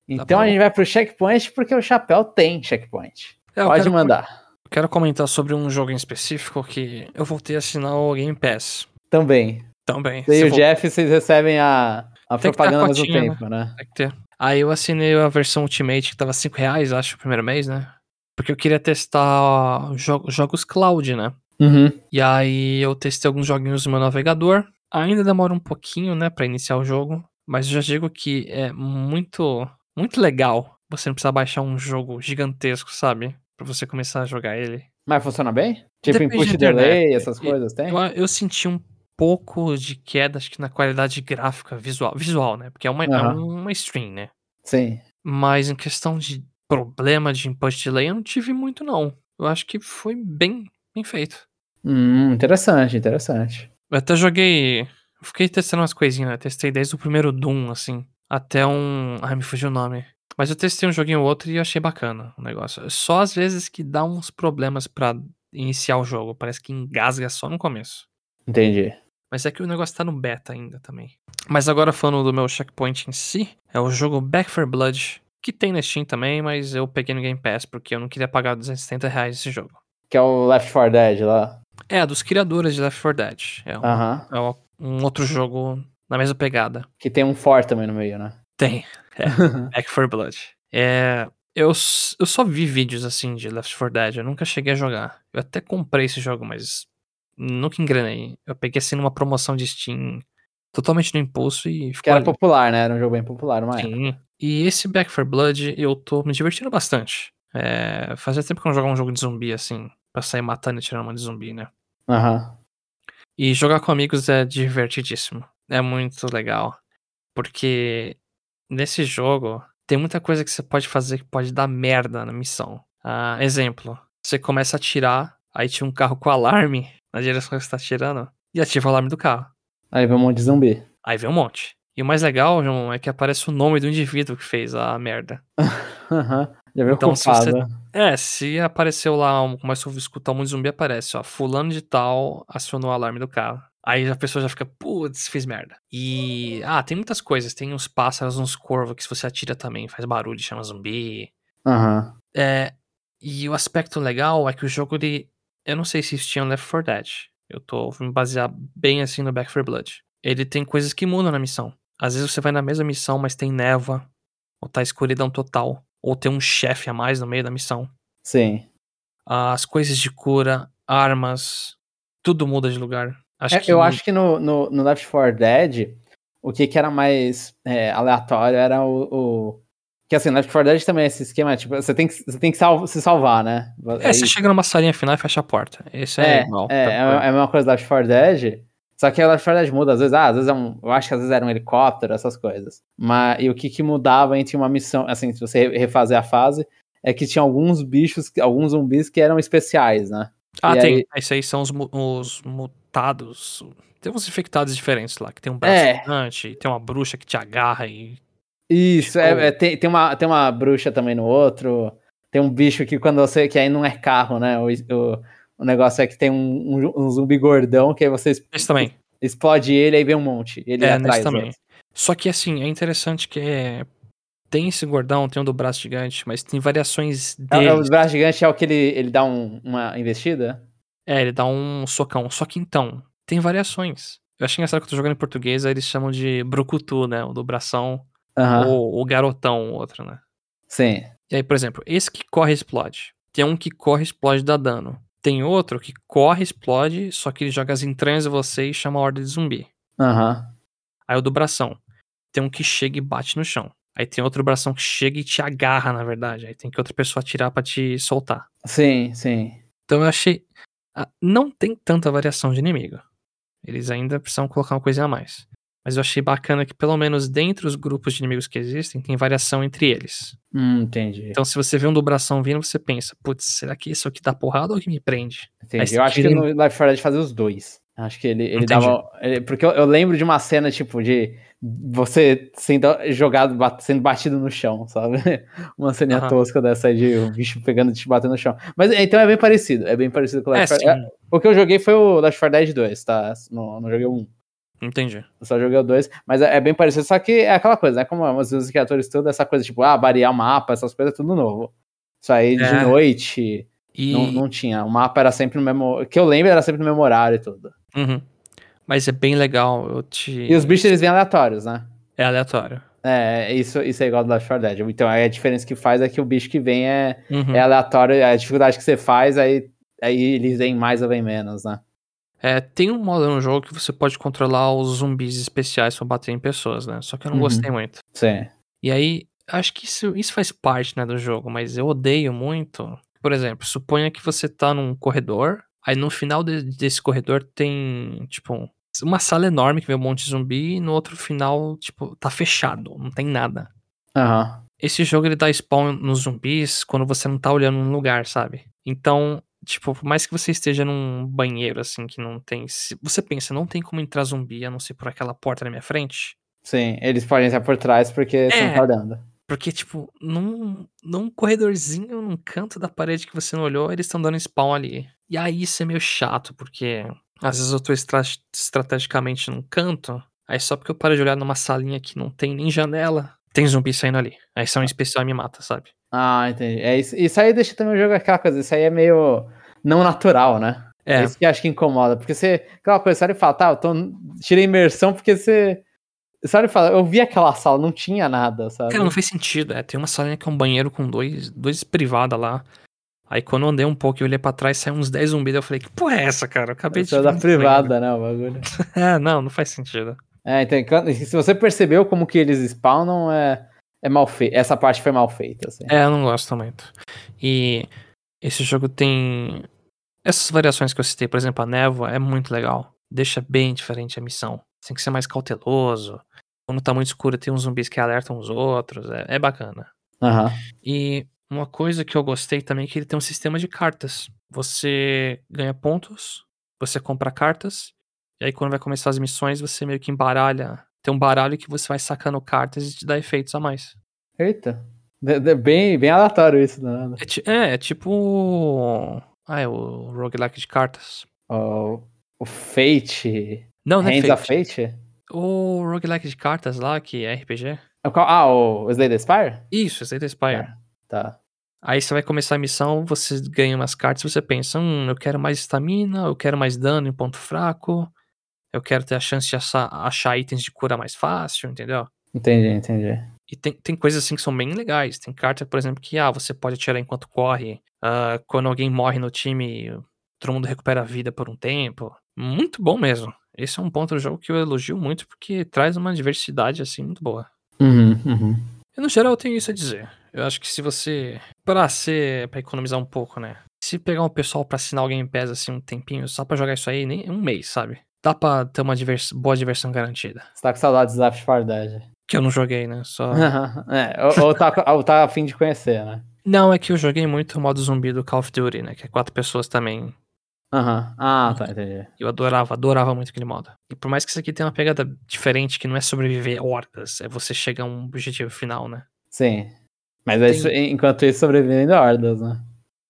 Então bom. a gente vai pro checkpoint porque o Chapéu tem checkpoint. É, Pode quero, mandar. quero comentar sobre um jogo em específico que eu voltei a assinar o Game Pass. Também. Também. E o Jeff, vocês recebem a, a Tem propaganda ao mesmo né? tempo, né? Tem que ter. Aí eu assinei a versão Ultimate que tava 5 reais, acho, o primeiro mês, né? Porque eu queria testar jo- jogos cloud, né? Uhum. E aí eu testei alguns joguinhos no meu navegador. Ainda demora um pouquinho, né, pra iniciar o jogo. Mas eu já digo que é muito, muito legal você não precisar baixar um jogo gigantesco, sabe? Pra você começar a jogar ele. Mas funciona bem? Tipo Depende input da delay, internet. essas coisas, tem? Eu, eu senti um pouco de queda, acho que na qualidade gráfica visual. Visual, né? Porque é uma, é Aham. uma stream, né? Sim. Mas em questão de problema de input delay, eu não tive muito, não. Eu acho que foi bem, bem feito. Hum, interessante, interessante. Eu até joguei. Fiquei testando umas coisinhas, né? Testei desde o primeiro Doom, assim. Até um. Ai, me fugiu o nome. Mas eu testei um joguinho ou outro e achei bacana o negócio. Só às vezes que dá uns problemas pra iniciar o jogo. Parece que engasga só no começo. Entendi. Mas é que o negócio tá no beta ainda também. Mas agora falando do meu checkpoint em si, é o jogo Back 4 Blood. que tem na Steam também, mas eu peguei no Game Pass porque eu não queria pagar 270 reais esse jogo. Que é o Left 4 Dead lá. É, dos criadores de Left 4 Dead. É um, Aham. é um outro jogo na mesma pegada. Que tem um for também no meio, né? Tem. É, Back 4 Blood. É, eu, eu só vi vídeos assim de Left 4 Dead, eu nunca cheguei a jogar. Eu até comprei esse jogo, mas nunca engrenei. Eu peguei assim numa promoção de Steam totalmente no impulso e Que ficou era ali. popular, né? Era um jogo bem popular, época. Sim. E esse Back 4 Blood eu tô me divertindo bastante. É, fazia tempo que eu não jogava um jogo de zumbi assim, pra sair matando e tirando uma de zumbi, né? Aham. E jogar com amigos é divertidíssimo. É muito legal. Porque nesse jogo tem muita coisa que você pode fazer que pode dar merda na missão. Ah, exemplo, você começa a atirar, aí tinha um carro com alarme na direção que você tá atirando, e ativa o alarme do carro. Aí vem um monte de zumbi. Aí vem um monte. E o mais legal, João, é que aparece o nome do indivíduo que fez a merda. Aham. Já viu Então, se culpado. você- É, se apareceu lá, um- começa a escutar um monte de zumbi, aparece, ó, fulano de tal acionou o alarme do carro. Aí a pessoa já fica, putz, fiz merda. E, ah, tem muitas coisas, tem uns pássaros, uns corvos que se você atira também faz barulho, chama zumbi. Aham. É, e o aspecto legal é que o jogo, ele, eu não sei se isso tinha no Left 4 Dead. Eu tô vou me basear bem assim no Back 4 Blood. Ele tem coisas que mudam na missão. Às vezes você vai na mesma missão, mas tem névoa, ou tá escuridão total, ou tem um chefe a mais no meio da missão. Sim. As coisas de cura, armas, tudo muda de lugar. Acho É, que Eu acho que no, no, no Left 4 Dead, o que, que era mais é, aleatório era o, o- Que assim, Left 4 Dead também é esse esquema, tipo, você tem que, você tem que se salvar, né? É, você isso. chega numa salinha final e fecha a porta. Esse é, É, igual. é, tá? é, é a mesma coisa do Left 4 Dead. Só que 4 Dead muda, às vezes, ah, às vezes é um. Eu acho que às vezes era um helicóptero, essas coisas. Mas e o que, que mudava entre uma missão, assim, se você re- refazer a fase, é que tinha alguns bichos, alguns zumbis que eram especiais, né? Ah, E tem. aí- Esses aí são os, os mutados. Tem uns infectados diferentes lá, que tem um braço É. gigante, tem uma bruxa que te agarra e. Isso, Tipo- é, é, tem, tem, uma, tem uma bruxa também no outro. Tem um bicho que quando você. que aí não é carro, né? O, o, o negócio é que tem um, um, um zumbi gordão que aí você es- Esse também. explode ele aí vem um monte. Ele É, atrás nesse também. outros. Só que assim, é interessante que é. Tem esse gordão, tem o do braço gigante, mas tem variações É, é, dele. o braço gigante é o que ele, ele dá um- uma investida? É, ele dá um socão. Só que então, tem variações. Eu achei engraçado que eu tô jogando em português, aí eles chamam de brucutu, né? O do bração. Aham. Ou o garotão, o outro, né? Sim. E aí, por exemplo, esse que corre explode. Tem um que corre explode dá dano. Tem outro que corre explode, só que ele joga as entranhas em você e chama a ordem de zumbi. Aham. Aí o do bração. Tem um que chega e bate no chão. Aí tem outro bração que chega e te agarra, na verdade. Aí tem que outra pessoa atirar pra te soltar. Sim, sim. Então eu achei. ah, Não tem tanta variação de inimigo. Eles ainda precisam colocar uma coisinha a mais. Mas eu achei bacana que, pelo menos dentre os grupos de inimigos que existem, tem variação entre eles. Hum, entendi. Então, se você vê um do bração vindo, você pensa, putz, será que isso aqui dá porrada ou que me prende? Entendi. Eu acho que ele- no Life 4 Dead fazia os dois. Acho que ele, ele Entendi. dava. ele- porque eu, eu lembro de uma cena, tipo, de você sendo jogado, bat- sendo batido no chão, sabe? Uma ceninha Aham. tosca dessa de o bicho pegando e te batendo no chão. Mas então é bem parecido. É bem parecido com o É, Life 4 sim, Dead. O que eu joguei foi o Life 4 Dead 2, tá? Não, não joguei o 1. Entendi. Eu só joguei o 2, mas é, é bem parecido, só que é aquela coisa, né? Como os os criadores tudo, essa coisa, tipo, ah, variar o mapa, essas coisas, é tudo novo. Isso aí de É. noite E, não, não tinha. O mapa era sempre no mesmo. que eu lembro era sempre no mesmo horário e tudo. Uhum. Mas é bem legal, eu te... E os bichos eles vêm aleatórios, né? É aleatório. É, isso, isso é igual do Left 4 Dead. Então a diferença que faz é que o bicho que vem é, Uhum. é aleatório, a dificuldade que você faz, aí, aí eles vêm mais ou vêm menos, né? É, tem um modo no jogo que você pode controlar os zumbis especiais pra bater em pessoas, né? Só que eu não Uhum. gostei muito. Sim. E aí, acho que isso, isso faz parte, né, do jogo, mas eu odeio muito. Por exemplo, suponha que você tá num corredor, aí no final de- desse corredor tem, tipo, uma sala enorme que vê um monte de zumbi, e no outro final, tipo, tá fechado, não tem nada. Aham. Esse jogo ele dá spawn nos zumbis quando você não tá olhando no lugar, sabe? Então, tipo, por mais que você esteja num banheiro assim que não tem, se você pensa, não tem como entrar zumbi a não ser por aquela porta na minha frente, Sim, eles podem estar por trás porque É. tá olhando. porque tipo, num, num corredorzinho, num canto da parede que você não olhou, eles estão dando spawn ali. E aí isso é meio chato, porque às vezes eu tô estra- estrategicamente num canto, aí só porque eu paro de olhar numa salinha que não tem nem janela, Tem zumbi saindo ali. Aí são um especial e me mata, sabe? Ah, entendi. É isso, isso aí deixa também o jogo aquela coisa, isso aí é meio não natural, né? É. é isso que acho que incomoda, porque você, aquela coisa, você olha e fala, tá, eu tô, tirei imersão porque você, você olha e fala, eu vi aquela sala, não tinha nada, sabe? Cara, não faz sentido, é, tem uma salinha que é um banheiro com dois, dois privadas lá, Aí quando eu andei um pouco e olhei pra trás, saiu uns 10 zumbis. Eu falei, que porra é essa, cara? Eu acabei essa de. É da privada, né, o bagulho. é, não, não faz sentido. É, então, se você percebeu como que eles spawnam, é, é mal feito. Essa parte foi mal feita, assim. É, eu não gosto muito. E esse jogo tem. Essas variações que eu citei, por exemplo, a névoa é muito legal. Deixa bem diferente a missão. Tem que ser mais cauteloso. Quando tá muito escuro, tem uns zumbis que alertam os outros. É, é bacana. Uhum. E uma coisa que eu gostei também é que ele tem um sistema de cartas. Você ganha pontos, você compra cartas, e aí quando vai começar as missões, você meio que embaralha. Tem um baralho que você vai sacando cartas e te dá efeitos a mais. Eita. bem, bem aleatório isso, não é, é, é tipo. Ah, é o roguelike de cartas. Oh, o Fate. Não, não é Fate. Fate? O roguelike de cartas lá, que é RPG. É ah, o Slay Spire? Isso, Slay Spire. É, tá. Aí você vai começar a missão, você ganha umas cartas, você pensa, hum, eu quero mais estamina, eu quero mais dano em ponto fraco, eu quero ter a chance de achar, achar itens de cura mais fácil, entendeu? Entendi, entendi. E tem, tem coisas assim que são bem legais. Tem carta, por exemplo, que ah, você pode atirar enquanto corre. Uh, quando alguém morre no time, todo mundo recupera a vida por um tempo. Muito bom mesmo. Esse é um ponto do jogo que eu elogio muito, porque traz uma diversidade assim muito boa. Uhum, uhum. E no geral eu tenho isso a dizer. Eu acho que se você. Pra ser. pra economizar um pouco, né? Se pegar um pessoal pra assinar o Game Pass assim um tempinho, só pra jogar isso aí, nem um mês, sabe? Dá pra ter uma divers... boa diversão garantida. Você tá com saudades da 4 Dead? Que eu não joguei, né? Só. é, ou, ou, tá, ou tá afim de conhecer, né? Não, é que eu joguei muito o modo zumbi do Call of Duty, né? Que é quatro pessoas também. Aham. Uhum. Ah, tá, entendi. Eu adorava, adorava muito aquele modo. E por mais que isso aqui tenha uma pegada diferente, que não é sobreviver hordas, é você chegar a um objetivo final, né? Sim. Mas tem... enquanto isso, sobrevivendo hordas, né?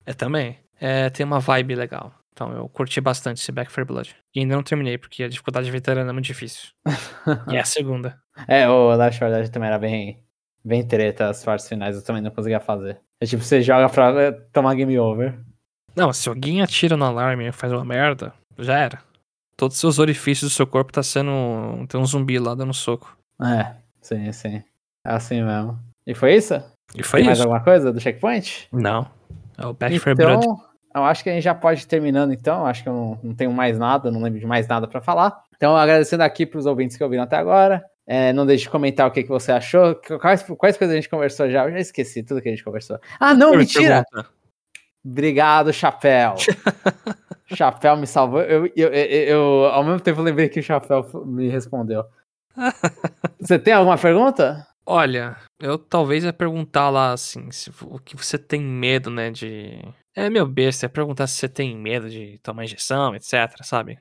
É também. É, tem uma vibe legal. Então eu curti bastante esse Back for Blood. E ainda não terminei, porque a dificuldade veterana é muito difícil. e é a segunda. É, o Last for Dead também era bem, bem treta as partes finais, eu também não conseguia fazer. É tipo, você joga pra eh, tomar game over. Não, se alguém atira no alarme e faz uma merda, já era. Todos os seus orifícios do seu corpo tá sendo. Tem um zumbi lá dando soco. É, sim, sim. É assim mesmo. E foi isso? E foi Tem isso. mais alguma coisa do checkpoint? Não. É o Back então, for Blood. Eu acho que a gente já pode ir terminando então. Acho que eu não, não tenho mais nada, não lembro de mais nada para falar. Então, agradecendo aqui para os ouvintes que ouviram até agora. É, não deixe de comentar o que, que você achou. Quais, quais coisas a gente conversou já? Eu já esqueci tudo que a gente conversou. Ah, não, mentira! Pergunta. Obrigado, Chapéu. Chapéu me salvou. Eu, eu, eu, eu, ao mesmo tempo, lembrei que o Chapéu me respondeu. Você tem alguma pergunta? Olha, eu talvez ia perguntar lá assim, se, o que você tem medo, né, de... É meu besta, é perguntar se você tem medo de tomar injeção, etc, sabe? O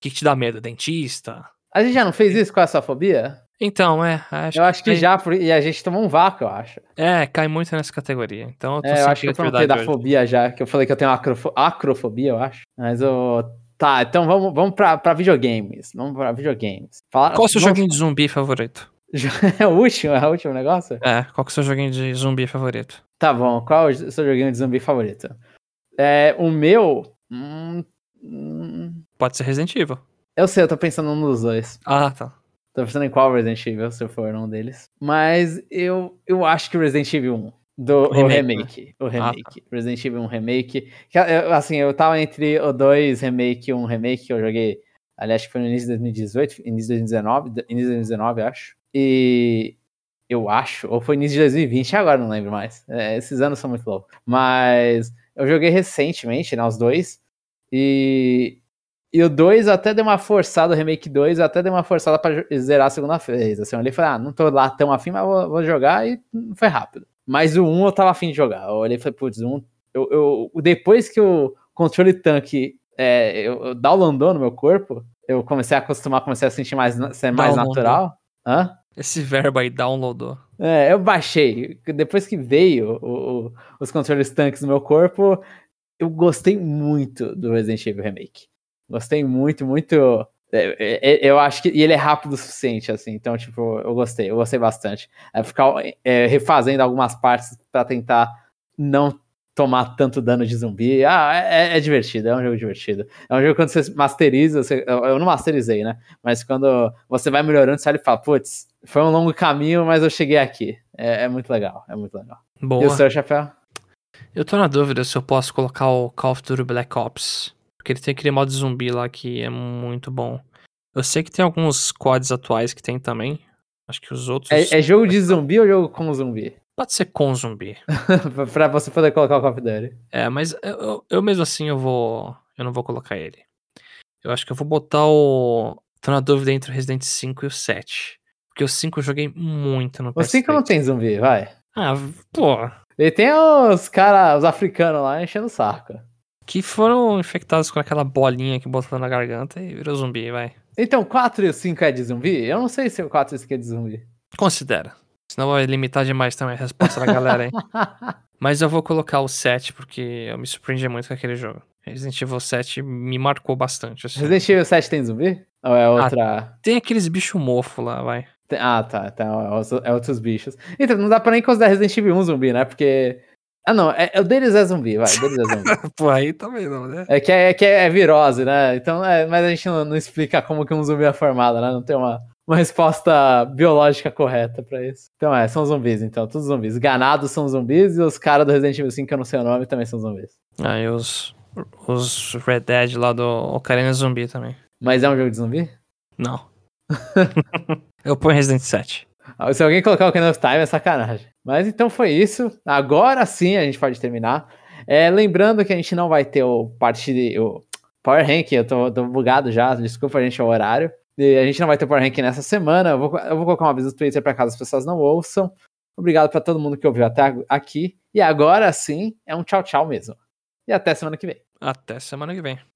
que, que te dá medo? Dentista? A gente já não fez isso com essa fobia? Então, é. Acho eu acho que, que já, e a gente tomou um vácuo, eu acho. É, cai muito nessa categoria. Então, eu tô é, eu acho que eu perguntei da fobia já, que eu falei que eu tenho acrofo acrofobia, eu acho. Mas eu. Tá, então vamos, vamos pra, pra videogames. Vamos pra videogames. Fala, Qual o seu vamos... joguinho de zumbi favorito? É o último? É o último negócio? É, qual que é o seu joguinho de zumbi favorito? Tá bom, qual é o seu joguinho de zumbi favorito? É, o meu. Hum, hum... Pode ser Resident Evil. Eu sei, eu tô pensando num dos dois. Ah, tá. Tô pensando em qual Resident Evil, se for um deles. Mas eu, eu acho que Resident Evil 1. Do, o remake. O remake. Né? O remake. Ah, tá. Resident Evil 1 remake. Que, assim, eu tava entre o 2 remake e um remake que eu joguei. Aliás, acho que foi no início de 2018, início de 2019, início de 2019, acho. E eu acho, ou foi início de 2020, agora não lembro mais. É, esses anos são muito loucos. Mas eu joguei recentemente, né, os dois. E, e o 2 até deu uma forçada, o Remake 2 até deu uma forçada pra zerar a segunda vez. Assim, eu olhei e falei, ah, não tô lá tão afim, mas vou, vou jogar e foi rápido. Mas o 1 eu tava afim de jogar. Eu olhei e falei, putz, um, eu, eu, depois que o controle tanque é, eu, eu downloadou no meu corpo, eu comecei a acostumar, comecei a sentir mais, ser mais natural. Hã? Esse verbo aí, downloadou. É, eu baixei. Depois que veio o, o, os controles tanques no meu corpo, eu gostei muito do Resident Evil Remake. Gostei muito, muito. É, é, eu acho que e ele é rápido o suficiente, assim, então, tipo, eu gostei, eu gostei bastante. É ficar é, refazendo algumas partes para tentar não tomar tanto dano de zumbi. Ah, é, é, é, divertido, é um jogo divertido. É um jogo quando você masteriza, você, eu não masterizei, né? Mas quando você vai melhorando, você olha e fala, putz, foi um longo caminho, mas eu cheguei aqui. É, é muito legal, é muito legal. Boa. E o seu chapéu? Eu tô na dúvida se eu posso colocar o Call of Duty Black Ops. Porque ele tem aquele modo zumbi lá que é muito bom. Eu sei que tem alguns CODs atuais que tem também. Acho que os outros. É, é jogo de zumbi ou jogo com zumbi? Pode ser com zumbi. pra você poder colocar o of Duty. É, mas eu, eu, mesmo assim eu vou. Eu não vou colocar ele. Eu acho que eu vou botar o. Tô na dúvida entre o Resident 5 e o 7. Porque o 5 eu joguei muito no PS3. O 5 não tem zumbi, vai. Ah, pô. Ele tem os caras, os africanos lá enchendo o saco. Que foram infectados com aquela bolinha que botou na garganta e virou zumbi, vai. Então, 4 e 5 é de zumbi? Eu não sei se o 4 e 5 é de zumbi. Considera. Senão vai limitar demais também a resposta da galera, hein? Mas eu vou colocar o 7 porque eu me surpreendi muito com aquele jogo. Resident Evil 7 me marcou bastante. Assim. Resident Evil 7 tem zumbi? Ou é ah, outra? Ah, tem aqueles bichos mofo lá, vai. Ah, tá, tá. É, é outros bichos. Então, não dá pra nem considerar Resident Evil 1 zumbi, né? Porque. Ah, não. É, é, o deles é zumbi, vai. O deles é zumbi. Pô, aí também não, né? É que é, é, que é virose, né? Então, é, mas a gente não, não, explica como que um zumbi é formado, né? Não tem uma, uma resposta biológica correta pra isso. Então, é, são zumbis, então. Todos zumbis. Ganados são zumbis e os caras do Resident Evil 5, que eu não sei o nome, também são zumbis. Ah, e os, os Red Dead lá do Ocarina é Zumbi também. Mas é um jogo de zumbi? Não. Eu ponho Resident 7. Ah, se alguém colocar o Ocarina of Time é sacanagem. Mas então foi isso. Agora sim a gente pode terminar. É, lembrando que a gente não vai ter o parte de, o Power Rank, eu tô, tô bugado já, desculpa a gente o horário. E a gente não vai ter Power Rank nessa semana. Eu vou, eu vou colocar uma aviso no Twitter para caso as pessoas não ouçam. Obrigado para todo mundo que ouviu até aqui. E agora sim é um tchau, tchau mesmo. E até semana que vem. Até semana que vem.